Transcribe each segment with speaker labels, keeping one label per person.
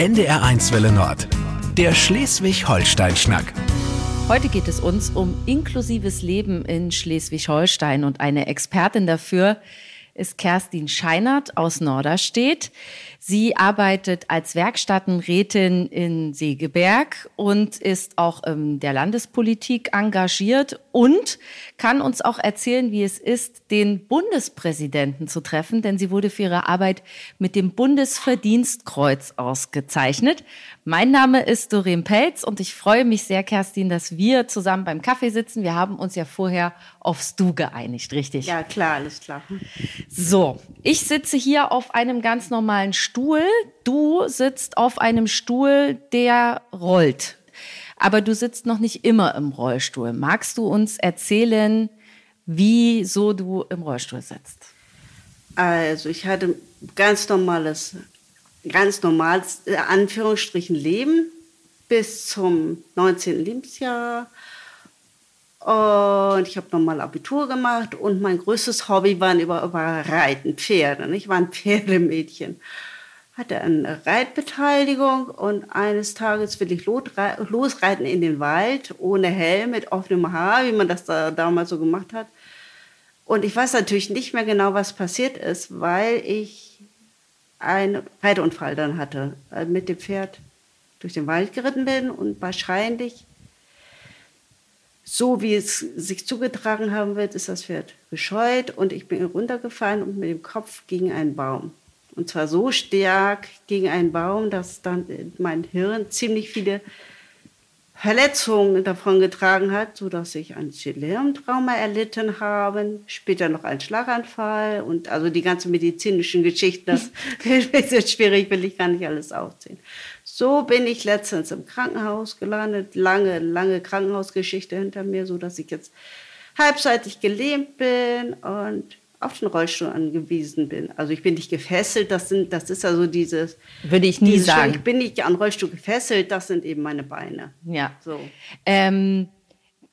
Speaker 1: NDR1 Welle Nord. Der Schleswig-Holstein-Schnack.
Speaker 2: Heute geht es uns um inklusives Leben in Schleswig-Holstein und eine Expertin dafür ist Kerstin Scheinert aus Norderstedt. Sie arbeitet als Werkstattenrätin in Segeberg und ist auch in der Landespolitik engagiert und kann uns auch erzählen, wie es ist, den Bundespräsidenten zu treffen, denn sie wurde für ihre Arbeit mit dem Bundesverdienstkreuz ausgezeichnet. Mein Name ist Doreen Pelz und ich freue mich sehr, Kerstin, dass wir zusammen beim Kaffee sitzen. Wir haben uns ja vorher aufs Du geeinigt, richtig?
Speaker 3: Ja, klar, alles klar.
Speaker 2: So, ich sitze hier auf einem ganz normalen Stuhl. Du sitzt auf einem Stuhl, der rollt. Aber du sitzt noch nicht immer im Rollstuhl. Magst du uns erzählen, wieso du im Rollstuhl sitzt?
Speaker 3: Also, ich hatte ganz normales ganz normales, äh, Anführungsstrichen, Leben bis zum 19. Lebensjahr. Und ich habe nochmal Abitur gemacht und mein größtes Hobby war über, über Reiten, Pferde. Ich war ein Pferdemädchen. Hatte eine Reitbeteiligung und eines Tages will ich losreiten in den Wald ohne Helm, mit offenem Haar, wie man das da damals so gemacht hat. Und ich weiß natürlich nicht mehr genau, was passiert ist, weil ich einen Reitunfall dann hatte, äh, mit dem Pferd durch den Wald geritten bin und wahrscheinlich, so wie es sich zugetragen haben wird, ist das Pferd gescheut und ich bin runtergefallen und mit dem Kopf gegen einen Baum. Und zwar so stark gegen einen Baum, dass dann mein Hirn ziemlich viele Verletzungen davon getragen hat, sodass ich ein Schädelhirntrauma erlitten habe, später noch einen Schlaganfall und also die ganzen medizinischen Geschichten, das ist schwierig, will ich gar nicht alles aufzählen. So bin ich letztens im Krankenhaus gelandet, lange, lange Krankenhausgeschichte hinter mir, sodass ich jetzt halbseitig gelähmt bin und auf den Rollstuhl angewiesen bin. Also ich bin nicht gefesselt, das, sind, das ist also dieses...
Speaker 2: Würde ich nie sagen.
Speaker 3: Ich bin nicht an Rollstuhl gefesselt, das sind eben meine Beine.
Speaker 2: Ja. So. Ähm,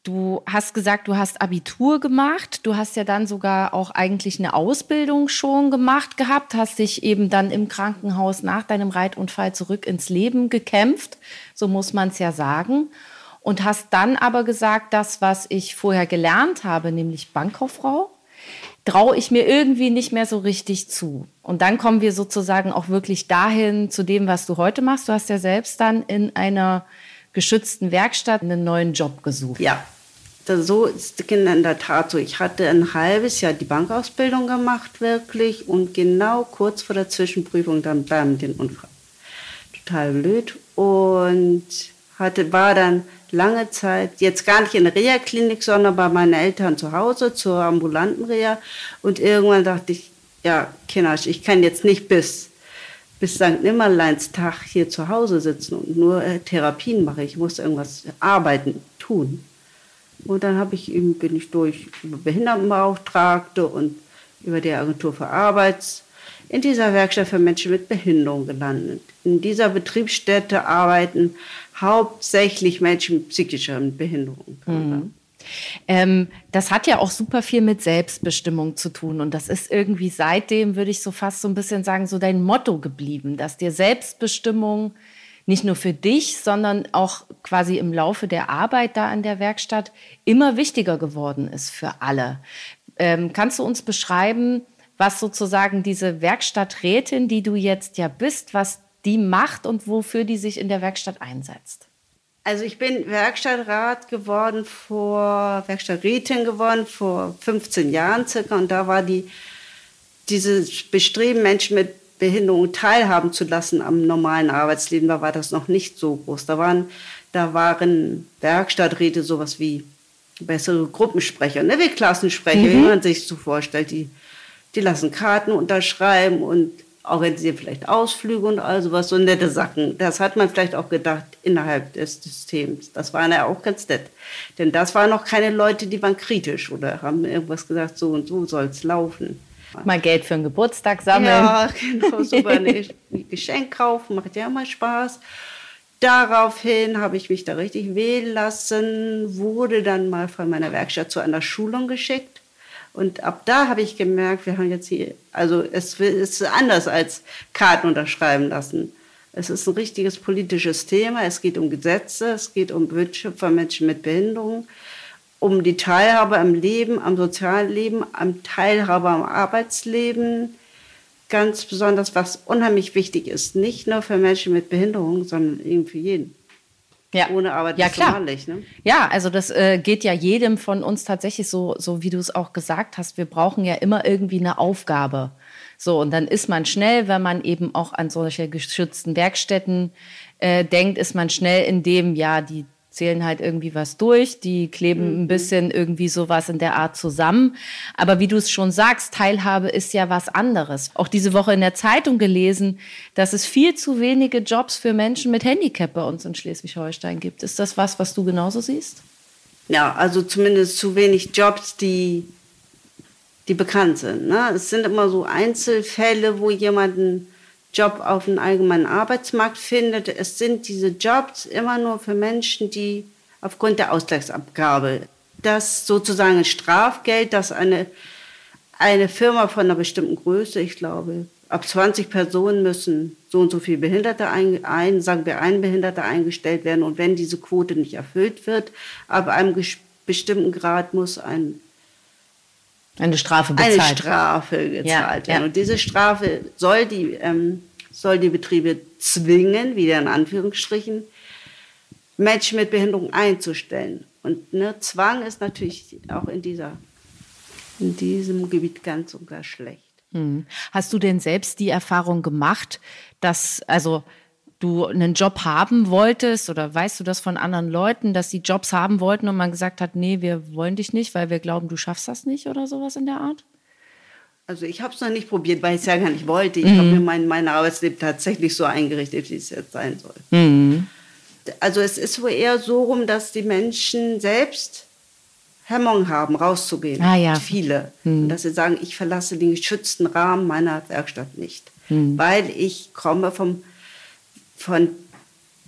Speaker 2: du hast gesagt, du hast Abitur gemacht. Du hast ja dann sogar auch eigentlich eine Ausbildung schon gemacht gehabt, hast dich eben dann im Krankenhaus nach deinem Reitunfall zurück ins Leben gekämpft. So muss man es ja sagen. Und hast dann aber gesagt, das, was ich vorher gelernt habe, nämlich Bankkauffrau, traue ich mir irgendwie nicht mehr so richtig zu. Und dann kommen wir sozusagen auch wirklich dahin zu dem, was du heute machst. Du hast ja selbst dann in einer geschützten Werkstatt einen neuen Job gesucht.
Speaker 3: Ja, so ist es in der Tat so. Ich hatte ein halbes Jahr die Bankausbildung gemacht, wirklich, und genau kurz vor der Zwischenprüfung dann bam, den Unfall. Total blöd. Und hatte, war dann lange Zeit, jetzt gar nicht in der Reha-Klinik, sondern bei meinen Eltern zu Hause zur ambulanten Reha. Und irgendwann dachte ich, ja, Kinnasch, ich kann jetzt nicht bis, bis St. Nimmerleins Tag hier zu Hause sitzen und nur äh, Therapien machen. Ich muss irgendwas arbeiten, tun. Und dann habe ich eben, bin ich durch Behindertenbeauftragte und über die Agentur für Arbeits in dieser Werkstatt für Menschen mit Behinderung gelandet. In dieser Betriebsstätte arbeiten hauptsächlich Menschen mit psychischer Behinderung. Mhm.
Speaker 2: Ähm, das hat ja auch super viel mit Selbstbestimmung zu tun. Und das ist irgendwie seitdem, würde ich so fast so ein bisschen sagen, so dein Motto geblieben, dass dir Selbstbestimmung nicht nur für dich, sondern auch quasi im Laufe der Arbeit da in der Werkstatt immer wichtiger geworden ist für alle. Ähm, kannst du uns beschreiben, was sozusagen diese Werkstatträtin, die du jetzt ja bist, was die macht und wofür die sich in der Werkstatt einsetzt?
Speaker 3: Also ich bin Werkstattrat geworden vor, Werkstatträtin geworden vor 15 Jahren circa und da war die, dieses Bestreben, Menschen mit Behinderung teilhaben zu lassen am normalen Arbeitsleben, da war das noch nicht so groß. Da waren, da waren Werkstatträte sowas wie bessere Gruppensprecher, ne, wie Klassensprecher, mhm. wie man sich so vorstellt. Die, die lassen Karten unterschreiben und organisieren vielleicht Ausflüge und all sowas, so nette Sachen. Das hat man vielleicht auch gedacht innerhalb des Systems. Das war ja auch ganz nett. Denn das waren noch keine Leute, die waren kritisch oder haben irgendwas gesagt, so und so soll es laufen.
Speaker 2: Mal Geld für einen Geburtstag sammeln.
Speaker 3: Ja, genau, super. Ein Geschenk kaufen, macht ja immer Spaß. Daraufhin habe ich mich da richtig wählen lassen, wurde dann mal von meiner Werkstatt zu einer Schulung geschickt und ab da habe ich gemerkt, wir haben jetzt hier, also es ist anders als Karten unterschreiben lassen. Es ist ein richtiges politisches Thema. Es geht um Gesetze, es geht um Wünsche von Menschen mit Behinderung, um die Teilhabe am Leben, am sozialen Leben, am Teilhabe am Arbeitsleben. Ganz besonders, was unheimlich wichtig ist, nicht nur für Menschen mit Behinderung, sondern eben für jeden.
Speaker 2: Ja.
Speaker 3: Ohne Arbeit
Speaker 2: ja,
Speaker 3: ist
Speaker 2: klar.
Speaker 3: malig, ne?
Speaker 2: Ja, also das äh, geht ja jedem von uns tatsächlich so, so wie du es auch gesagt hast. Wir brauchen ja immer irgendwie eine Aufgabe. So, und dann ist man schnell, wenn man eben auch an solche geschützten Werkstätten äh, denkt, ist man schnell in dem, ja, die zählen halt irgendwie was durch, die kleben ein bisschen irgendwie sowas in der Art zusammen. Aber wie du es schon sagst, Teilhabe ist ja was anderes. Auch diese Woche in der Zeitung gelesen, dass es viel zu wenige Jobs für Menschen mit Handicap bei uns in Schleswig-Holstein gibt. Ist das was, was du genauso siehst?
Speaker 3: Ja, also zumindest zu wenig Jobs, die, die bekannt sind. Ne? Es sind immer so Einzelfälle, wo jemand einen Job auf dem allgemeinen Arbeitsmarkt findet. Es sind diese Jobs immer nur für Menschen, die aufgrund der Ausgleichsabgabe, das sozusagen Strafgeld, das eine, eine Firma von einer bestimmten Größe, ich glaube, ab 20 Personen müssen so und so viele Behinderte ein, ein sagen wir ein Behinderter eingestellt werden und wenn diese Quote nicht erfüllt wird, ab einem bestimmten Grad muss ein
Speaker 2: eine Strafe bezahlt.
Speaker 3: Eine Strafe gezahlt
Speaker 2: Ja,
Speaker 3: werden.
Speaker 2: ja.
Speaker 3: Und diese Strafe soll die, ähm, soll die Betriebe zwingen, wieder in Anführungsstrichen, Menschen mit Behinderung einzustellen. Und ne, Zwang ist natürlich auch in, dieser, in diesem Gebiet ganz und gar schlecht.
Speaker 2: Hm. Hast du denn selbst die Erfahrung gemacht, dass also du einen Job haben wolltest oder weißt du das von anderen Leuten, dass sie Jobs haben wollten und man gesagt hat, nee, wir wollen dich nicht, weil wir glauben, du schaffst das nicht oder sowas in der Art?
Speaker 3: Also ich habe es noch nicht probiert, weil ich es ja gar nicht wollte. Ich habe mir mein, mein Arbeitsleben tatsächlich so eingerichtet, wie es jetzt sein soll. Also es ist wohl eher so rum, dass die Menschen selbst Hemmung haben, rauszugehen.
Speaker 2: Ah, ja.
Speaker 3: Viele. Und dass sie sagen, ich verlasse den geschützten Rahmen meiner Werkstatt nicht. Weil ich komme vom, von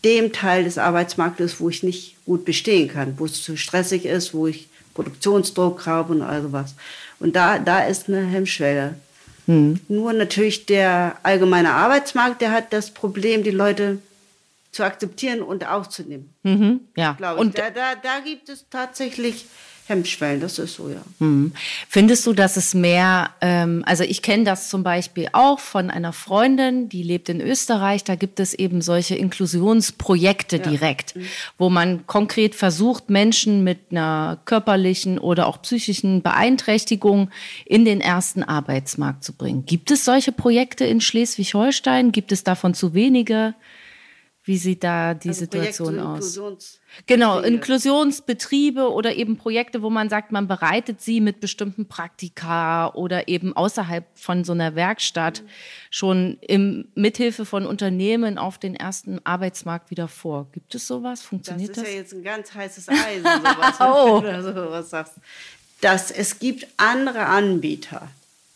Speaker 3: dem Teil des Arbeitsmarktes, wo ich nicht gut bestehen kann, wo es zu stressig ist, wo ich Produktionsdruck habe und all sowas. Und da, da ist eine Hemmschwelle. Nur natürlich der allgemeine Arbeitsmarkt, der hat das Problem, die Leute zu akzeptieren und aufzunehmen.
Speaker 2: Mhm, ja.
Speaker 3: Glaube
Speaker 2: Und
Speaker 3: ich. Da, da, da gibt es tatsächlich Hemmschwellen, das ist so, ja.
Speaker 2: Hm. Findest du, dass es mehr, ähm, also ich kenne das zum Beispiel auch von einer Freundin, die lebt in Österreich, da gibt es eben solche Inklusionsprojekte direkt, wo man konkret versucht, Menschen mit einer körperlichen oder auch psychischen Beeinträchtigung in den ersten Arbeitsmarkt zu bringen. Gibt es solche Projekte in Schleswig-Holstein? Gibt es davon zu wenige? Wie sieht da die
Speaker 3: Also
Speaker 2: Situation aus?
Speaker 3: Inklusions-
Speaker 2: Genau. Inklusionsbetriebe oder eben Projekte, wo man sagt, man bereitet sie mit bestimmten Praktika oder eben außerhalb von so einer Werkstatt schon im, mithilfe von Unternehmen auf den ersten Arbeitsmarkt wieder vor. Gibt es sowas?
Speaker 3: Das
Speaker 2: Funktioniert
Speaker 3: ist
Speaker 2: das?
Speaker 3: ja jetzt ein ganz heißes Eisen, sowas,
Speaker 2: Oh.
Speaker 3: wenn du sowas sagst. Dass es gibt andere Anbieter,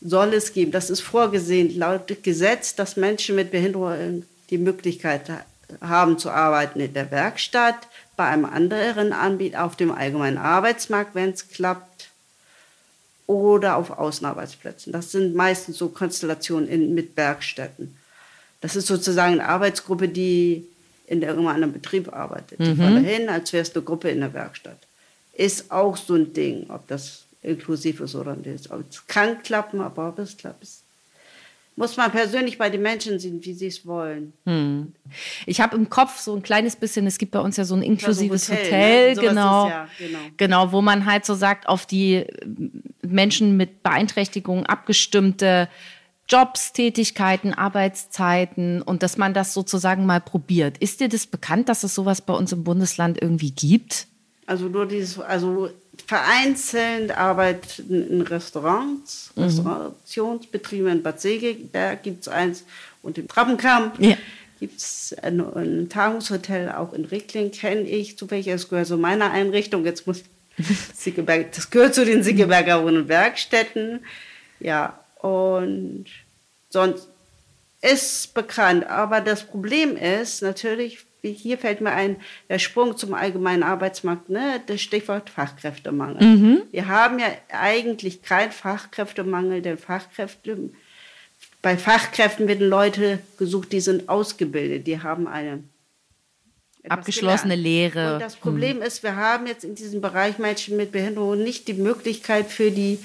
Speaker 3: soll es geben. Das ist vorgesehen laut Gesetz, dass Menschen mit Behinderung die Möglichkeit ha- haben zu arbeiten in der Werkstatt, bei einem anderen Anbieter auf dem allgemeinen Arbeitsmarkt, wenn es klappt, oder auf Außenarbeitsplätzen. Das sind meistens so Konstellationen in, mit Werkstätten. Das ist sozusagen eine Arbeitsgruppe, die in irgendeinem Betrieb arbeitet. Die fahren dahin, als wäre es eine Gruppe in der Werkstatt. Ist auch so ein Ding, ob das inklusiv ist oder nicht. Es kann klappen, aber ob es klappt, ist- muss man persönlich bei den Menschen sehen, wie sie es wollen.
Speaker 2: Ich habe im Kopf so ein kleines bisschen, es gibt bei uns ja so ein inklusives
Speaker 3: Hotel,
Speaker 2: Hotel,
Speaker 3: ne?
Speaker 2: Genau,
Speaker 3: ja, genau.
Speaker 2: genau, wo man halt so sagt, auf die äh, Menschen mit Beeinträchtigungen abgestimmte Jobs, Tätigkeiten, Arbeitszeiten und dass man das sozusagen mal probiert. Ist dir das bekannt, dass es sowas bei uns im Bundesland irgendwie gibt?
Speaker 3: Also nur dieses, also vereinzelt arbeiten in Restaurants, Restaurationsbetriebe in Bad Segeberg gibt es eins und im Trappenkamp
Speaker 2: Ja.
Speaker 3: gibt es ein, ein Tagungshotel, auch in Reckling kenne ich zufällig, das gehört zu meiner Einrichtung, jetzt muss Siegeberg, das gehört zu den Siegeberger Wohn- und Werkstätten, ja, und sonst ist bekannt, aber das Problem ist natürlich, hier fällt mir ein, der Sprung zum allgemeinen Arbeitsmarkt, ne, das Stichwort Fachkräftemangel. Wir haben ja eigentlich keinen Fachkräftemangel, denn Fachkräfte bei Fachkräften werden Leute gesucht, die sind ausgebildet, die haben eine
Speaker 2: abgeschlossene gelernt. Lehre.
Speaker 3: Und das Problem hm. ist, wir haben jetzt in diesem Bereich Menschen mit Behinderung nicht die Möglichkeit für die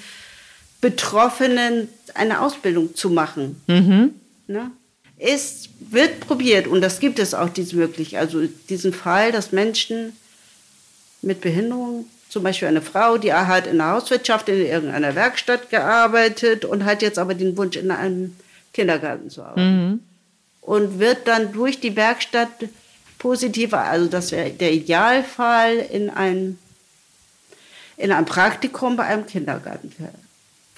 Speaker 3: Betroffenen eine Ausbildung zu machen. Mhm. Ne? Es wird probiert und das gibt es auch diese Möglichkeit, also diesen Fall, dass Menschen mit Behinderung, zum Beispiel eine Frau, die hat in der Hauswirtschaft in irgendeiner Werkstatt gearbeitet und hat jetzt aber den Wunsch, in einem Kindergarten zu arbeiten. Mhm. Und wird dann durch die Werkstatt positiver, also das wäre der Idealfall, in ein, in ein Praktikum bei einem Kindergarten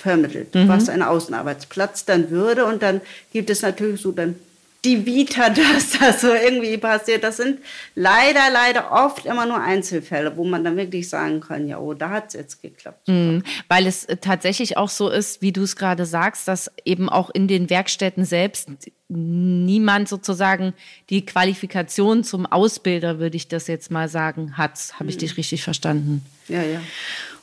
Speaker 3: vermittelt, mhm. was ein Außenarbeitsplatz dann würde. Und dann gibt es natürlich so dann die Vita, dass das so irgendwie passiert. Das sind leider, leider oft immer nur Einzelfälle, wo man dann wirklich sagen kann, ja, oh, da hat es jetzt geklappt.
Speaker 2: Mhm, weil es äh, tatsächlich auch so ist, wie du es gerade sagst, dass eben auch in den Werkstätten selbst niemand sozusagen die Qualifikation zum Ausbilder, würde ich das jetzt mal sagen, hat. Habe ich mhm. dich richtig verstanden?
Speaker 3: Ja, ja.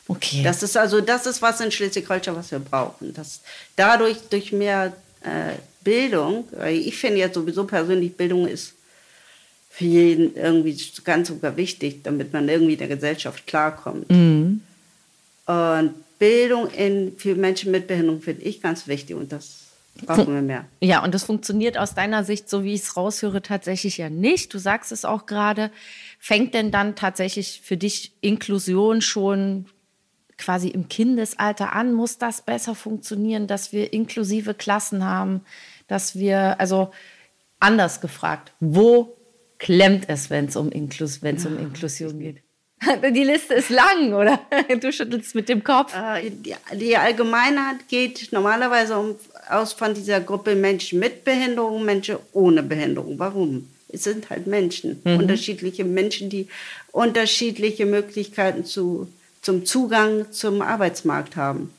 Speaker 3: Okay. Das ist also, das ist was in Schleswig-Holstein, was wir brauchen. Dass dadurch, durch mehr äh, Bildung, weil ich finde ja sowieso persönlich, Bildung ist für jeden irgendwie ganz sogar wichtig, damit man irgendwie in der Gesellschaft klarkommt. Mhm. Und Bildung in, für Menschen mit Behinderung finde ich ganz wichtig und das brauchen wir mehr.
Speaker 2: Ja, und das funktioniert aus deiner Sicht, so wie ich es raushöre, tatsächlich ja nicht. Du sagst es auch gerade. Fängt denn dann tatsächlich für dich Inklusion schon quasi im Kindesalter an? Muss das besser funktionieren, dass wir inklusive Klassen haben? dass wir, also anders gefragt, wo klemmt es, wenn es um, Inklus wenn's um Inklusion geht? Die Liste ist lang, oder? Du schüttelst mit dem Kopf.
Speaker 3: Äh, die, die Allgemeinheit geht normalerweise um, aus von dieser Gruppe Menschen mit Behinderung, Menschen ohne Behinderung. Warum? Es sind halt Menschen, mhm. unterschiedliche Menschen, die unterschiedliche Möglichkeiten zu, zum Zugang zum Arbeitsmarkt haben.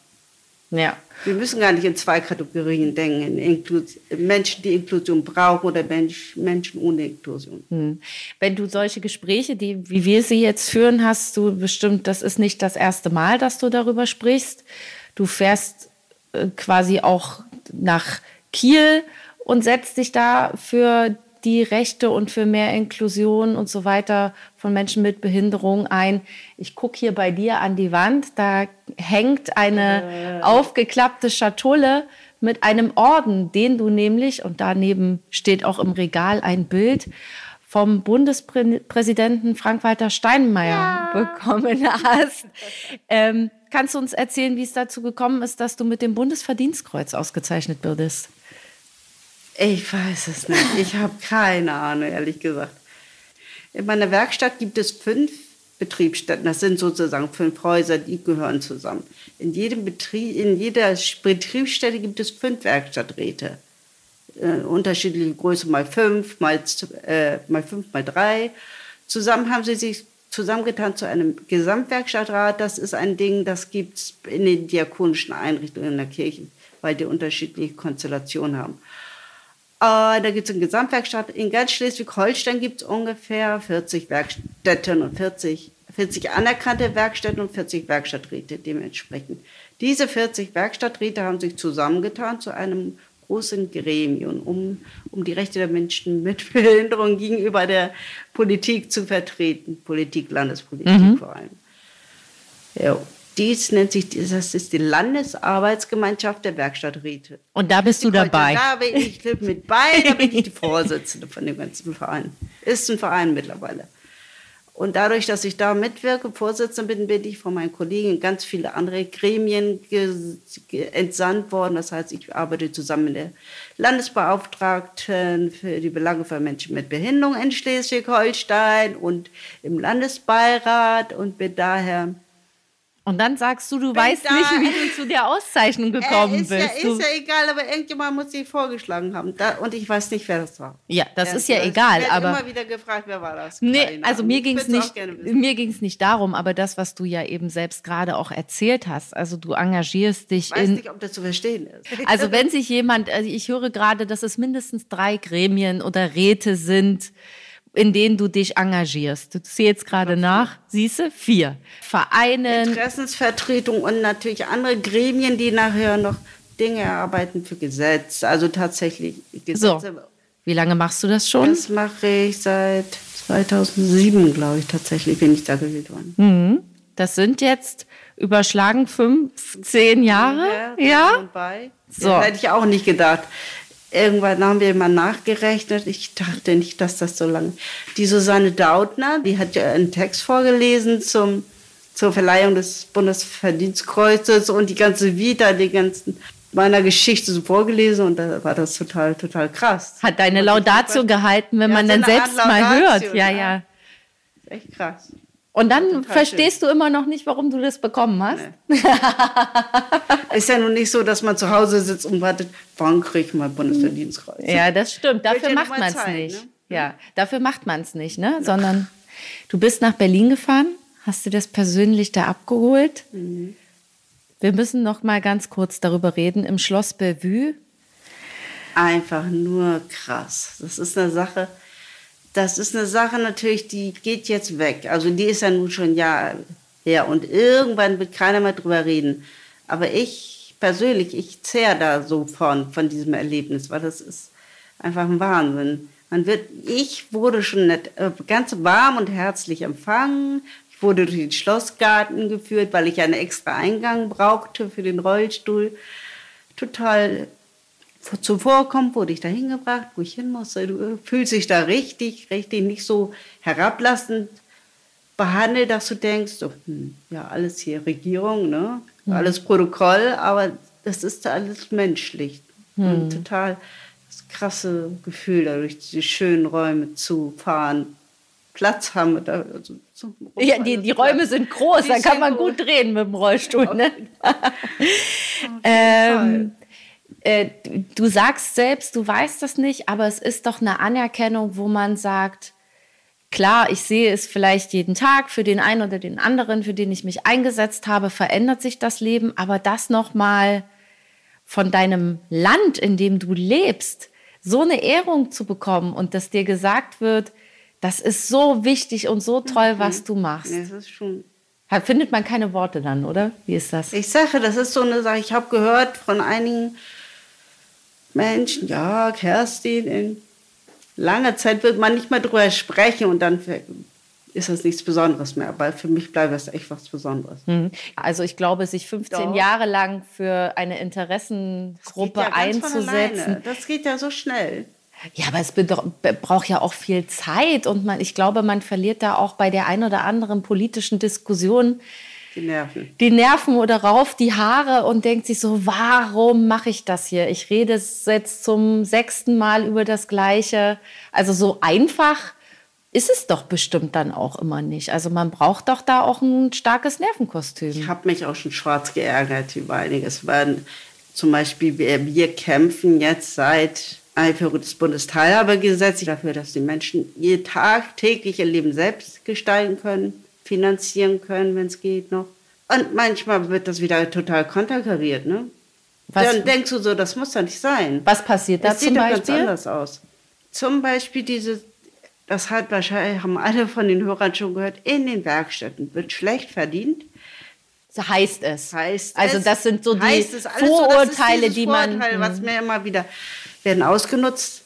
Speaker 3: Ja. Wir müssen gar nicht in zwei Kategorien denken, Inklus Menschen, die Inklusion brauchen oder Mensch, Menschen ohne Inklusion. Hm.
Speaker 2: Wenn du solche Gespräche, die, wie wir sie jetzt führen, hast du bestimmt, das ist nicht das erste Mal, dass du darüber sprichst. Du fährst äh, quasi auch nach Kiel und setzt dich da für die Rechte und für mehr Inklusion und so weiter von Menschen mit Behinderung ein. Ich gucke hier bei dir an die Wand, da hängt eine aufgeklappte Schatulle mit einem Orden, den du nämlich, und daneben steht auch im Regal ein Bild, vom Bundespräsidenten Frank-Walter Steinmeier ja. bekommen hast. Ähm, kannst du uns erzählen, wie es dazu gekommen ist, dass du mit dem Bundesverdienstkreuz ausgezeichnet wurdest?
Speaker 3: Ich weiß es nicht. Ich habe keine Ahnung, ehrlich gesagt. In meiner Werkstatt gibt es fünf Betriebsstätten. Das sind sozusagen fünf Häuser, die gehören zusammen. In, jedem Betrieb, in jeder Betriebsstätte gibt es fünf Werkstatträte. Äh, unterschiedliche Größe, mal fünf, mal, äh, mal fünf, mal drei. Zusammen haben sie sich zusammengetan zu einem Gesamtwerkstattrat. Das ist ein Ding, das gibt es in den diakonischen Einrichtungen in der Kirche, weil die unterschiedliche Konstellationen haben. Äh, da gibt es eine Gesamtwerkstatt. In ganz Schleswig-Holstein gibt es ungefähr 40 Werkstätten und 40, 40 anerkannte Werkstätten und 40 Werkstatträte dementsprechend. Diese 40 Werkstatträte haben sich zusammengetan zu einem großen Gremium, um, um die Rechte der Menschen mit Behinderung gegenüber der Politik zu vertreten. Politik, Landespolitik mhm. vor allem. Ja dies nennt sich, das ist die Landesarbeitsgemeinschaft der Werkstatträte.
Speaker 2: Und da bist du dabei?
Speaker 3: Da bin ich mit bei, da bin ich die Vorsitzende von dem ganzen Verein. Ist ein Verein mittlerweile. Und dadurch, dass ich da mitwirke, Vorsitzende bin, bin ich von meinen Kollegen in ganz viele andere Gremien entsandt worden. Das heißt, ich arbeite zusammen mit der Landesbeauftragten für die Belange von Menschen mit Behinderung in Schleswig-Holstein und im Landesbeirat und bin daher
Speaker 2: und dann sagst du, du Wenn weißt nicht, wie du zu der Auszeichnung gekommen
Speaker 3: äh, ist
Speaker 2: bist.
Speaker 3: Ja, ist ja egal, aber irgendjemand muss sich vorgeschlagen haben. Da, und ich weiß nicht, wer das war.
Speaker 2: Ja, das ja, ist ja das egal. Ich aber
Speaker 3: immer wieder gefragt, wer war das?
Speaker 2: Nee, Keine also mir ging es nicht, mir nicht darum, aber das, was du ja eben selbst gerade auch erzählt hast. Also du engagierst dich
Speaker 3: ich weiß in. nicht, ob das zu verstehen ist.
Speaker 2: Also wenn sich jemand, also ich höre gerade, dass es mindestens drei Gremien oder Räte sind, in denen du dich engagierst. Du zählst gerade nach, siehst du, vier. Vereine.
Speaker 3: Interessensvertretung und natürlich andere Gremien, die nachher noch Dinge erarbeiten für Gesetze. Also tatsächlich
Speaker 2: Gesetze. So. Wie lange machst du das schon?
Speaker 3: Das mache ich seit 2007, glaube ich, tatsächlich bin ich da gewählt worden.
Speaker 2: Mhm. Das sind jetzt überschlagen fünf, zehn Jahre. Ja. ja?
Speaker 3: So. Das hätte ich auch nicht gedacht. Irgendwann haben wir mal nachgerechnet. Ich dachte nicht, dass das so lange. Die Susanne Dautner, die hat ja einen Text vorgelesen zum, zur Verleihung des Bundesverdienstkreuzes und die ganze Vita, die ganzen meiner Geschichte so vorgelesen und da war das total, total krass.
Speaker 2: Hat deine Laudatio gehalten, wenn ja, man dann selbst mal hört. Ja, ja.
Speaker 3: Echt krass.
Speaker 2: Und dann verstehst schön. du immer noch nicht, warum du das bekommen hast. Nee.
Speaker 3: ist ja nun nicht so, dass man zu Hause sitzt und wartet, wann kriege ich mal Bundesverdienstkreuz.
Speaker 2: Ja, das stimmt. Dafür macht man es nicht. Ne? Ja, dafür macht man es nicht, ne? Sondern du bist nach Berlin gefahren, hast du das persönlich da abgeholt. Mhm. Wir müssen noch mal ganz kurz darüber reden. Im Schloss Bellevue.
Speaker 3: Einfach nur krass. Das ist eine Sache das ist eine Sache natürlich, die geht jetzt weg. Also die ist ja nun schon Jahre her und irgendwann wird keiner mehr drüber reden. Aber ich persönlich, ich zehre da so von, von diesem Erlebnis, weil das ist einfach ein Wahnsinn. Man wird, ich wurde schon nett, äh, ganz warm und herzlich empfangen. Ich wurde durch den Schlossgarten geführt, weil ich einen extra Eingang brauchte für den Rollstuhl. Total zuvorkommt, wurde ich da hingebracht, wo ich hin musste. Du fühlst dich da richtig, richtig nicht so herablassend behandelt, dass du denkst, so, hm, ja, alles hier Regierung, ne? Mhm. alles Protokoll, aber das ist alles menschlich. Mhm. Total das krasse Gefühl, da durch diese schönen Räume zu fahren, Platz haben. Da, also,
Speaker 2: so ja, die, die Räume sind groß, da kann man gut drehen mit dem Rollstuhl. Ne? ähm, äh, du sagst selbst, du weißt das nicht, aber es ist doch eine Anerkennung, wo man sagt, klar, ich sehe es vielleicht jeden Tag für den einen oder den anderen, für den ich mich eingesetzt habe, verändert sich das Leben, aber das nochmal von deinem Land, in dem du lebst, so eine Ehrung zu bekommen und dass dir gesagt wird, das ist so wichtig und so toll, mhm. was du machst.
Speaker 3: Das ist schon
Speaker 2: Findet man keine Worte dann, oder? Wie ist das?
Speaker 3: Ich sage, das ist so eine Sache. Ich habe gehört von einigen Menschen, ja, Kerstin, in langer Zeit wird man nicht mehr drüber sprechen und dann ist das nichts Besonderes mehr. Aber für mich bleibt das echt was Besonderes.
Speaker 2: Mhm. Also ich glaube, sich 15 Doch. Jahre lang für eine Interessengruppe ja einzusetzen.
Speaker 3: Das geht ja so schnell.
Speaker 2: Ja, aber es braucht ja auch viel Zeit und man, ich glaube, man verliert da auch bei der ein oder anderen politischen Diskussion
Speaker 3: die Nerven.
Speaker 2: Die Nerven oder rauf die Haare und denkt sich so, warum mache ich das hier? Ich rede jetzt zum sechsten Mal über das Gleiche. Also so einfach ist es doch bestimmt dann auch immer nicht. Also man braucht doch da auch ein starkes Nervenkostüm.
Speaker 3: Ich habe mich auch schon schwarz geärgert über einiges. Weil zum Beispiel, wir, wir kämpfen jetzt seit Einführung des Bundesteilhabegesetzes dafür, dass die Menschen ihr tagtäglich ihr Leben selbst gestalten können finanzieren können, wenn es geht noch. Und manchmal wird das wieder total konterkariert, ne? Was? Dann denkst du so, das muss doch nicht sein.
Speaker 2: Was passiert da das zum
Speaker 3: sieht
Speaker 2: Beispiel?
Speaker 3: ganz anders aus. Zum Beispiel diese, das hat wahrscheinlich, haben alle von den Hörern schon gehört, in den Werkstätten wird schlecht verdient.
Speaker 2: So heißt es.
Speaker 3: Heißt
Speaker 2: also das sind so die Vorurteile, so, die man... Vorurteil,
Speaker 3: was mir immer wieder werden ausgenutzt,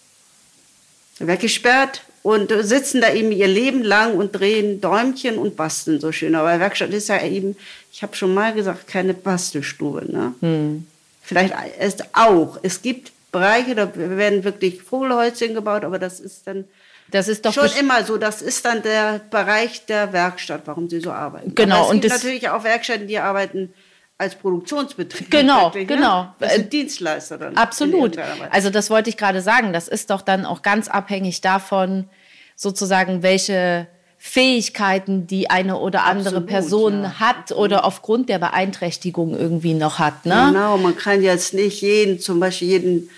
Speaker 3: weggesperrt und sitzen da eben ihr Leben lang und drehen Däumchen und basteln so schön. Aber Werkstatt ist ja eben, ich habe schon mal gesagt, keine Bastelstube. Ne? Hm. Vielleicht ist auch, es gibt Bereiche, da werden wirklich Vogelhäuschen gebaut, aber das ist dann
Speaker 2: das ist doch
Speaker 3: schon immer so. Das ist dann der Bereich der Werkstatt, warum sie so arbeiten.
Speaker 2: Genau.
Speaker 3: Es gibt natürlich auch Werkstätten, die arbeiten als Produktionsbetrieb.
Speaker 2: Genau, wirklich, ne? genau.
Speaker 3: Ne? Das sind Dienstleister dann.
Speaker 2: Absolut. Also das wollte ich gerade sagen. Das ist doch dann auch ganz abhängig davon, sozusagen, welche Fähigkeiten die eine oder andere Absolut, Person ja. hat oder aufgrund der Beeinträchtigung irgendwie noch hat. Ne?
Speaker 3: Genau, man kann jetzt nicht jeden, zum Beispiel jeden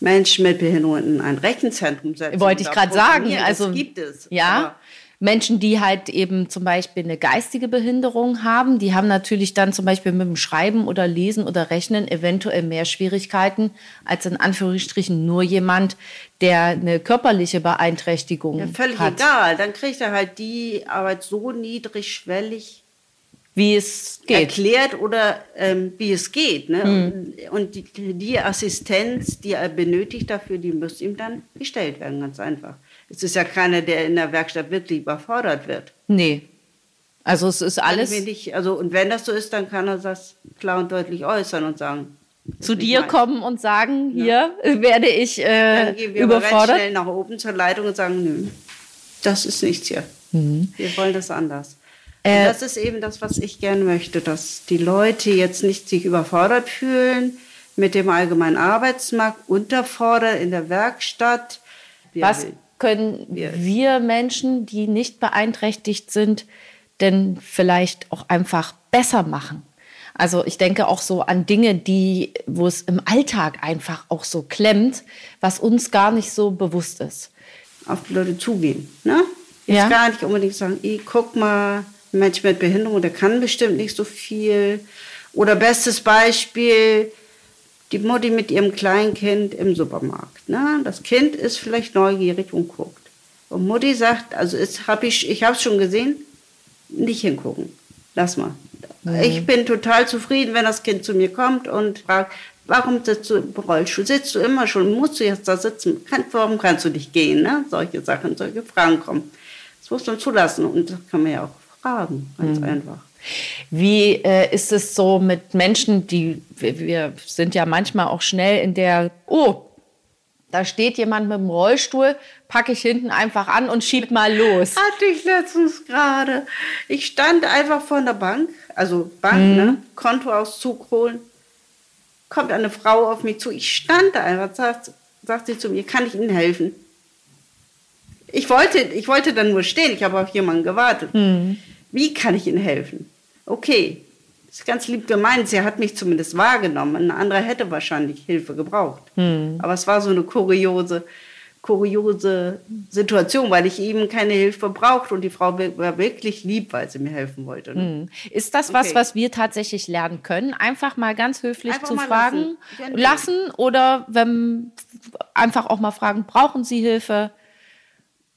Speaker 3: Menschen mit Behinderungen in ein Rechenzentrum setzen.
Speaker 2: Wollte ich gerade sagen. Also
Speaker 3: das gibt es.
Speaker 2: Ja. Menschen, die halt eben zum Beispiel eine geistige Behinderung haben, die haben natürlich dann zum Beispiel mit dem Schreiben oder Lesen oder Rechnen eventuell mehr Schwierigkeiten als in Anführungsstrichen nur jemand, der eine körperliche Beeinträchtigung ja,
Speaker 3: völlig
Speaker 2: hat.
Speaker 3: egal. Dann kriegt er halt die Arbeit so niedrigschwellig
Speaker 2: wie es geht.
Speaker 3: erklärt oder ähm, wie es geht. Ne? Mhm. Und die, die, Assistenz, die er benötigt dafür, die muss ihm dann gestellt werden, ganz einfach. Es ist ja keiner, der in der Werkstatt wirklich überfordert wird.
Speaker 2: Nee. Also es ist alles.
Speaker 3: Nicht, also, und wenn das so ist, dann kann er das klar und deutlich äußern und sagen.
Speaker 2: Zu dir meins. kommen und sagen, hier ja. werde ich äh, dann gehen wir überfordert.
Speaker 3: schnell nach oben zur Leitung und sagen, nö, das ist nichts hier. Mhm. Wir wollen das anders. Äh, das ist eben das, was ich gerne möchte, dass die Leute jetzt nicht sich überfordert fühlen mit dem allgemeinen Arbeitsmarkt, unterfordert in der Werkstatt.
Speaker 2: Was können wir Menschen, die nicht beeinträchtigt sind, denn vielleicht auch einfach besser machen? Also ich denke auch so an Dinge, die, wo es im Alltag einfach auch so klemmt, was uns gar nicht so bewusst ist.
Speaker 3: Auf die Leute zugehen, ne? Jetzt ja. gar nicht unbedingt sagen, ey, guck mal, ein Mensch mit Behinderung, der kann bestimmt nicht so viel. Oder bestes Beispiel, die Mutti mit ihrem kleinen Kind im Supermarkt. Ne? Das Kind ist vielleicht neugierig und guckt. Und Mutti sagt, also hab ich, ich habe es schon gesehen, nicht hingucken. Lass mal. Mhm. Ich bin total zufrieden, wenn das Kind zu mir kommt und fragt, warum sitzt du im Rollstuhl? Sitzt du immer schon? Musst du jetzt da sitzen? Kann, warum kannst du nicht gehen? Ne? Solche Sachen, solche Fragen kommen. Das muss man zulassen und das kann man ja auch fragen, ganz mhm. einfach.
Speaker 2: Wie äh, ist es so mit Menschen, die, wir, wir sind ja manchmal auch schnell in der, oh, da steht jemand mit dem Rollstuhl, packe ich hinten einfach an und schieb mal los.
Speaker 3: Hatte ich letztens gerade. Ich stand einfach vor der Bank, also Bank, mhm. ne? Kontoauszug holen. Kommt eine Frau auf mich zu. Ich stand da einfach, sagt, sagt sie zu mir, kann ich Ihnen helfen? Ich wollte, ich wollte dann nur stehen, ich habe auf jemanden gewartet. Mhm. Wie kann ich Ihnen helfen? Okay, ist ganz lieb gemeint. Sie hat mich zumindest wahrgenommen. Ein anderer hätte wahrscheinlich Hilfe gebraucht. Hm. Aber es war so eine kuriose, kuriose Situation, weil ich eben keine Hilfe brauchte und die Frau war wirklich lieb, weil sie mir helfen wollte. Ne?
Speaker 2: Hm. Ist das was, okay. was wir tatsächlich lernen können? Einfach mal ganz höflich einfach zu fragen, lassen. lassen oder wenn einfach auch mal fragen, brauchen Sie Hilfe?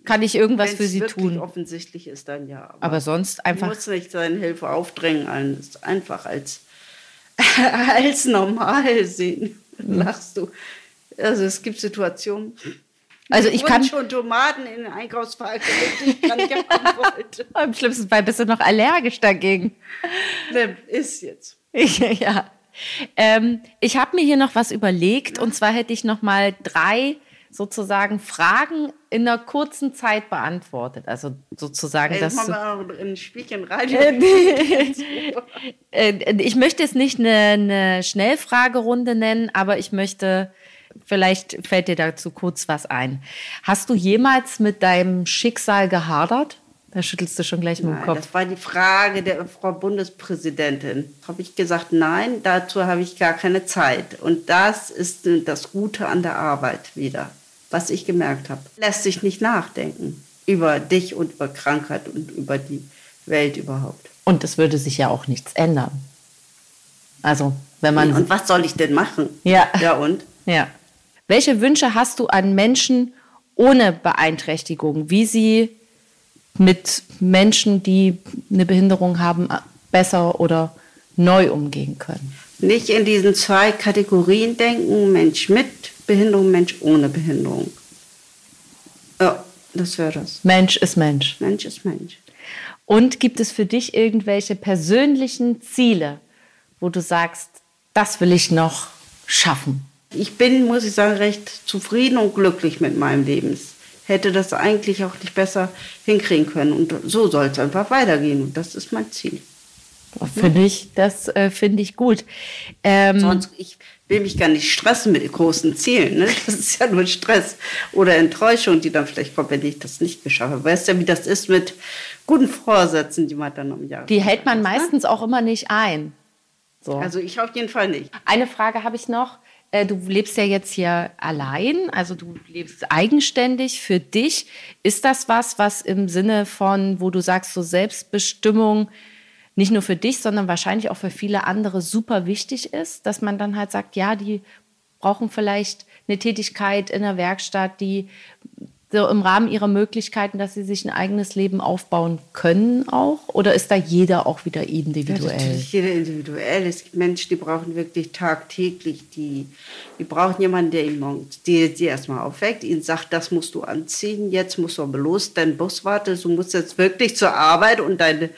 Speaker 2: Kann ich irgendwas Wenn's für sie tun.
Speaker 3: offensichtlich ist dann ja.
Speaker 2: Aber, aber sonst einfach.
Speaker 3: Du musst nicht seine Hilfe aufdrängen, ist einfach als, als normal sehen. Mhm. Lachst du. Also es gibt Situationen.
Speaker 2: Also ich kann
Speaker 3: schon Tomaten in den Einkaufswagen gelegt, ich gar nicht haben wollte.
Speaker 2: Am schlimmsten Fall bist du noch allergisch dagegen.
Speaker 3: Ist jetzt.
Speaker 2: ja. Ähm, ich habe mir hier noch was überlegt ja. und zwar hätte ich noch mal drei sozusagen Fragen in einer kurzen Zeit beantwortet. Also sozusagen
Speaker 3: Ey,
Speaker 2: das.
Speaker 3: Machen wir ein Spielchen rein.
Speaker 2: Äh, ich möchte es nicht eine, eine Schnellfragerunde nennen, aber ich möchte, vielleicht fällt dir dazu kurz was ein. Hast du jemals mit deinem Schicksal gehadert? Da schüttelst du schon gleich mit dem Kopf.
Speaker 3: Das war die Frage der Frau Bundespräsidentin. Habe ich gesagt, nein, dazu habe ich gar keine Zeit. Und das ist das Gute an der Arbeit wieder, was ich gemerkt habe. Lässt sich nicht nachdenken über dich und über Krankheit und über die Welt überhaupt.
Speaker 2: Und es würde sich ja auch nichts ändern. Also, wenn man.
Speaker 3: Und was soll ich denn machen?
Speaker 2: Ja.
Speaker 3: Ja, und?
Speaker 2: Ja. Welche Wünsche hast du an Menschen ohne Beeinträchtigung, wie sie mit Menschen, die eine Behinderung haben, besser oder neu umgehen können.
Speaker 3: Nicht in diesen zwei Kategorien denken, Mensch mit Behinderung, Mensch ohne Behinderung. Ja, das wäre das.
Speaker 2: Mensch ist Mensch.
Speaker 3: Mensch ist Mensch.
Speaker 2: Und gibt es für dich irgendwelche persönlichen Ziele, wo du sagst, das will ich noch schaffen?
Speaker 3: Ich bin, muss ich sagen, recht zufrieden und glücklich mit meinem Leben hätte das eigentlich auch nicht besser hinkriegen können. Und so soll es einfach weitergehen. Und das ist mein Ziel.
Speaker 2: Finde ich, das äh, finde ich gut.
Speaker 3: Ähm, Sonst, ich will mich gar nicht stressen mit großen Zielen. Ne? Das ist ja nur Stress oder Enttäuschung, die dann vielleicht kommt, wenn ich das nicht geschafft habe. Weißt ja, wie das ist mit guten Vorsätzen, die man dann im Jahr.
Speaker 2: Die hält man hat, ne? meistens ne? auch immer nicht ein.
Speaker 3: So. Also ich auf jeden Fall nicht.
Speaker 2: Eine Frage habe ich noch. Äh, du lebst ja jetzt hier allein, also du lebst eigenständig für dich. Ist das was, was im Sinne von, wo du sagst, so Selbstbestimmung nicht nur für dich, sondern wahrscheinlich auch für viele andere super wichtig ist, dass man dann halt sagt, ja, die brauchen vielleicht eine Tätigkeit in der Werkstatt, die so im Rahmen ihrer Möglichkeiten, dass sie sich ein eigenes Leben aufbauen können auch? Oder ist da jeder auch wieder individuell? Ja,
Speaker 3: natürlich jeder individuell. Es gibt Menschen, die brauchen wirklich tagtäglich, die, die brauchen jemanden, der ihnen morgens, die, die erstmal aufweckt, ihnen sagt, das musst du anziehen, jetzt musst du aber los, dein Bus wartet, du musst jetzt wirklich zur Arbeit und deine,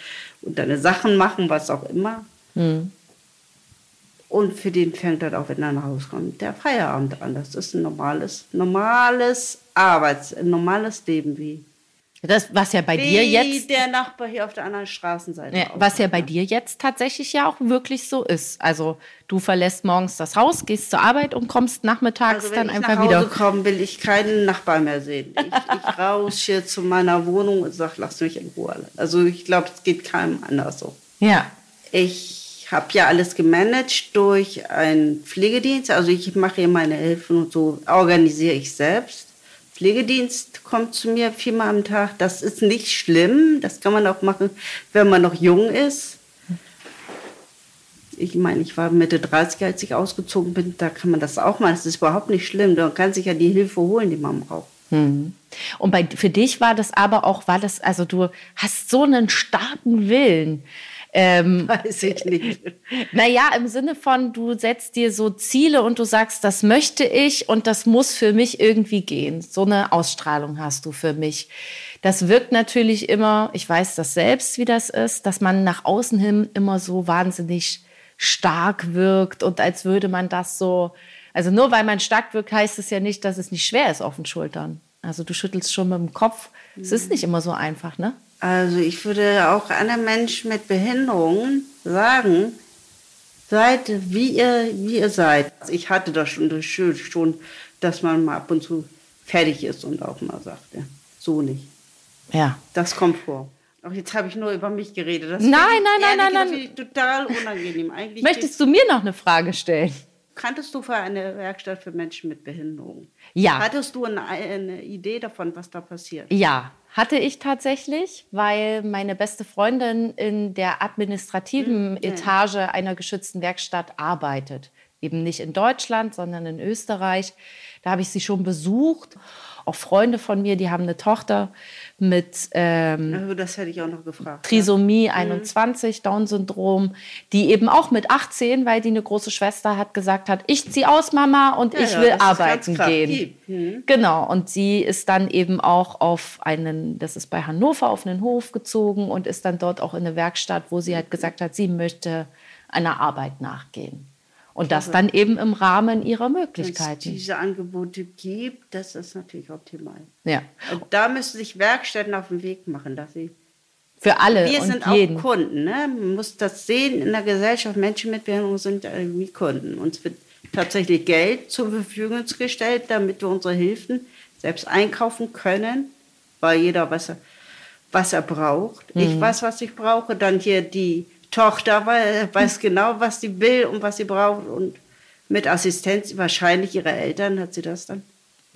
Speaker 3: und deine Sachen machen, was auch immer. Hm. Und für den fängt dann auch, wenn er nach Hause kommt, der Feierabend an. Das ist ein normales, normales Arbeits-, ein normales Leben wie.
Speaker 2: Das, was ja bei
Speaker 3: wie
Speaker 2: dir jetzt.
Speaker 3: der Nachbar hier auf der anderen Straßenseite.
Speaker 2: Ja, was ja bei dir jetzt tatsächlich ja auch wirklich so ist. Also du verlässt morgens das Haus, gehst zur Arbeit und kommst nachmittags
Speaker 3: also,
Speaker 2: dann einfach
Speaker 3: wieder. Wenn ich nach
Speaker 2: Hause
Speaker 3: komme, will ich keinen Nachbar mehr sehen. Ich, ich raus hier zu meiner Wohnung und sage, lass mich in Ruhe. Also ich glaube, es geht keinem anders so.
Speaker 2: Ja.
Speaker 3: Ich habe ja alles gemanagt durch einen Pflegedienst. Also ich mache hier meine Hilfen und so organisiere ich selbst. Pflegedienst kommt zu mir viermal am Tag. Das ist nicht schlimm. Das kann man auch machen, wenn man noch jung ist. Ich meine, ich war Mitte 30, als ich ausgezogen bin. Da kann man das auch machen. Das ist überhaupt nicht schlimm. Man kann sich ja die Hilfe holen, die man braucht.
Speaker 2: Hm. Und bei, für dich war das aber auch, war das, also du hast so einen starken Willen.
Speaker 3: Ähm, Weiß ich nicht.
Speaker 2: Naja, im Sinne von, du setzt dir so Ziele und du sagst, das möchte ich und das muss für mich irgendwie gehen. So eine Ausstrahlung hast du für mich. Das wirkt natürlich immer, ich weiß das selbst, wie das ist, dass man nach außen hin immer so wahnsinnig stark wirkt und als würde man das so, also nur weil man stark wirkt, heißt es ja nicht, dass es nicht schwer ist auf den Schultern. Also du schüttelst schon mit dem Kopf. Es ist nicht immer so einfach, ne?
Speaker 3: Also ich würde auch anderen Menschen mit Behinderungen sagen, seid wie ihr, wie ihr seid. Ich hatte das schon, das schon, dass man mal ab und zu fertig ist und auch mal sagt, ja, so nicht.
Speaker 2: Ja.
Speaker 3: Das kommt vor. Auch jetzt habe ich nur über mich geredet. Das
Speaker 2: nein, nein, nein, nein,
Speaker 3: nein. Total unangenehm. Eigentlich
Speaker 2: Möchtest du mir noch eine Frage stellen?
Speaker 3: Kanntest du für eine Werkstatt für Menschen mit Behinderung?
Speaker 2: Ja.
Speaker 3: Hattest du eine, eine Idee davon, was da passiert?
Speaker 2: Ja, hatte ich tatsächlich, weil meine beste Freundin in der administrativen mhm. Etage einer geschützten Werkstatt arbeitet. Eben nicht in Deutschland, sondern in Österreich. Da habe ich sie schon besucht auch Freunde von mir, die haben eine Tochter mit ähm,
Speaker 3: also das hätte ich auch noch gefragt.
Speaker 2: Trisomie ja. 21, mhm. Down-Syndrom, die eben auch mit 18, weil die eine große Schwester hat, gesagt hat, ich ziehe aus, Mama, und ja, ich will arbeiten gehen. Mhm. Genau, und sie ist dann eben auch auf einen, das ist bei Hannover, auf einen Hof gezogen und ist dann dort auch in eine Werkstatt, wo sie halt gesagt hat, sie möchte einer Arbeit nachgehen. Und das dann eben im Rahmen ihrer Möglichkeiten.
Speaker 3: Wenn es diese Angebote gibt, das ist natürlich optimal.
Speaker 2: Ja.
Speaker 3: Und da müssen sich Werkstätten auf den Weg machen, dass sie.
Speaker 2: Für alle.
Speaker 3: Wir
Speaker 2: und
Speaker 3: sind
Speaker 2: jeden.
Speaker 3: auch Kunden. Ne? Man muss das sehen in der Gesellschaft. Menschen mit Behinderung sind wie Kunden. Uns wird tatsächlich Geld zur Verfügung gestellt, damit wir unsere Hilfen selbst einkaufen können, weil jeder was er, was er braucht. Mhm. Ich weiß, was ich brauche. Dann hier die Tochter weiß genau, was sie will und was sie braucht. Und mit Assistenz wahrscheinlich ihrer Eltern hat sie das dann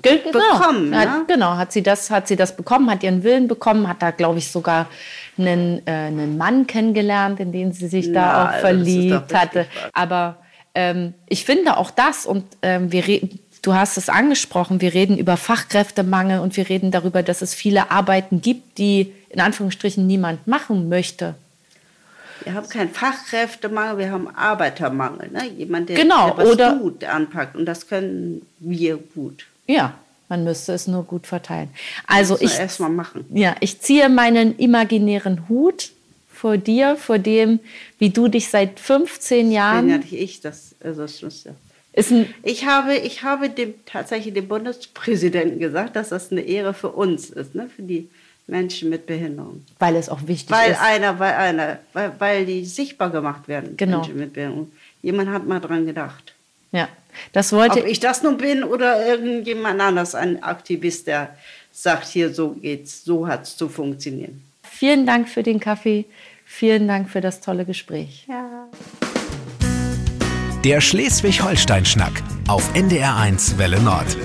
Speaker 3: genau. bekommen.
Speaker 2: Hat, ja? Genau, hat sie, das, hat sie das bekommen, hat ihren Willen bekommen, hat da, glaube ich, sogar einen, äh, einen Mann kennengelernt, in den sie sich Na, da auch verliebt hatte. Aber ähm, ich finde auch das, und ähm, wir reden, du hast es angesprochen, wir reden über Fachkräftemangel und wir reden darüber, dass es viele Arbeiten gibt, die in Anführungsstrichen niemand machen möchte.
Speaker 3: Wir haben keinen Fachkräftemangel, wir haben Arbeitermangel. Ne? Jemand, der,
Speaker 2: genau,
Speaker 3: der was
Speaker 2: oder,
Speaker 3: gut anpackt. Und das können wir gut.
Speaker 2: Ja, man müsste es nur gut verteilen. Also ich
Speaker 3: erstmal machen.
Speaker 2: Ja, ich ziehe meinen imaginären Hut vor dir, vor dem, wie du dich seit 15 Jahren.
Speaker 3: Ja, ich das. Also das ist, ist ein ich habe, ich habe dem, tatsächlich dem Bundespräsidenten gesagt, dass das eine Ehre für uns ist, ne? für die Menschen mit Behinderung.
Speaker 2: Weil es auch wichtig
Speaker 3: weil
Speaker 2: ist.
Speaker 3: Einer, weil einer, weil, weil die sichtbar gemacht werden,
Speaker 2: genau.
Speaker 3: Menschen mit Behinderung. Jemand hat mal dran gedacht.
Speaker 2: Ja, das wollte
Speaker 3: Ob ich das nun bin oder irgendjemand anders, ein Aktivist, der sagt, hier so geht's, so hat es zu funktionieren.
Speaker 2: Vielen Dank für den Kaffee. Vielen Dank für das tolle Gespräch.
Speaker 3: Ja.
Speaker 1: Der Schleswig-Holstein-Schnack auf NDR1 Welle Nord.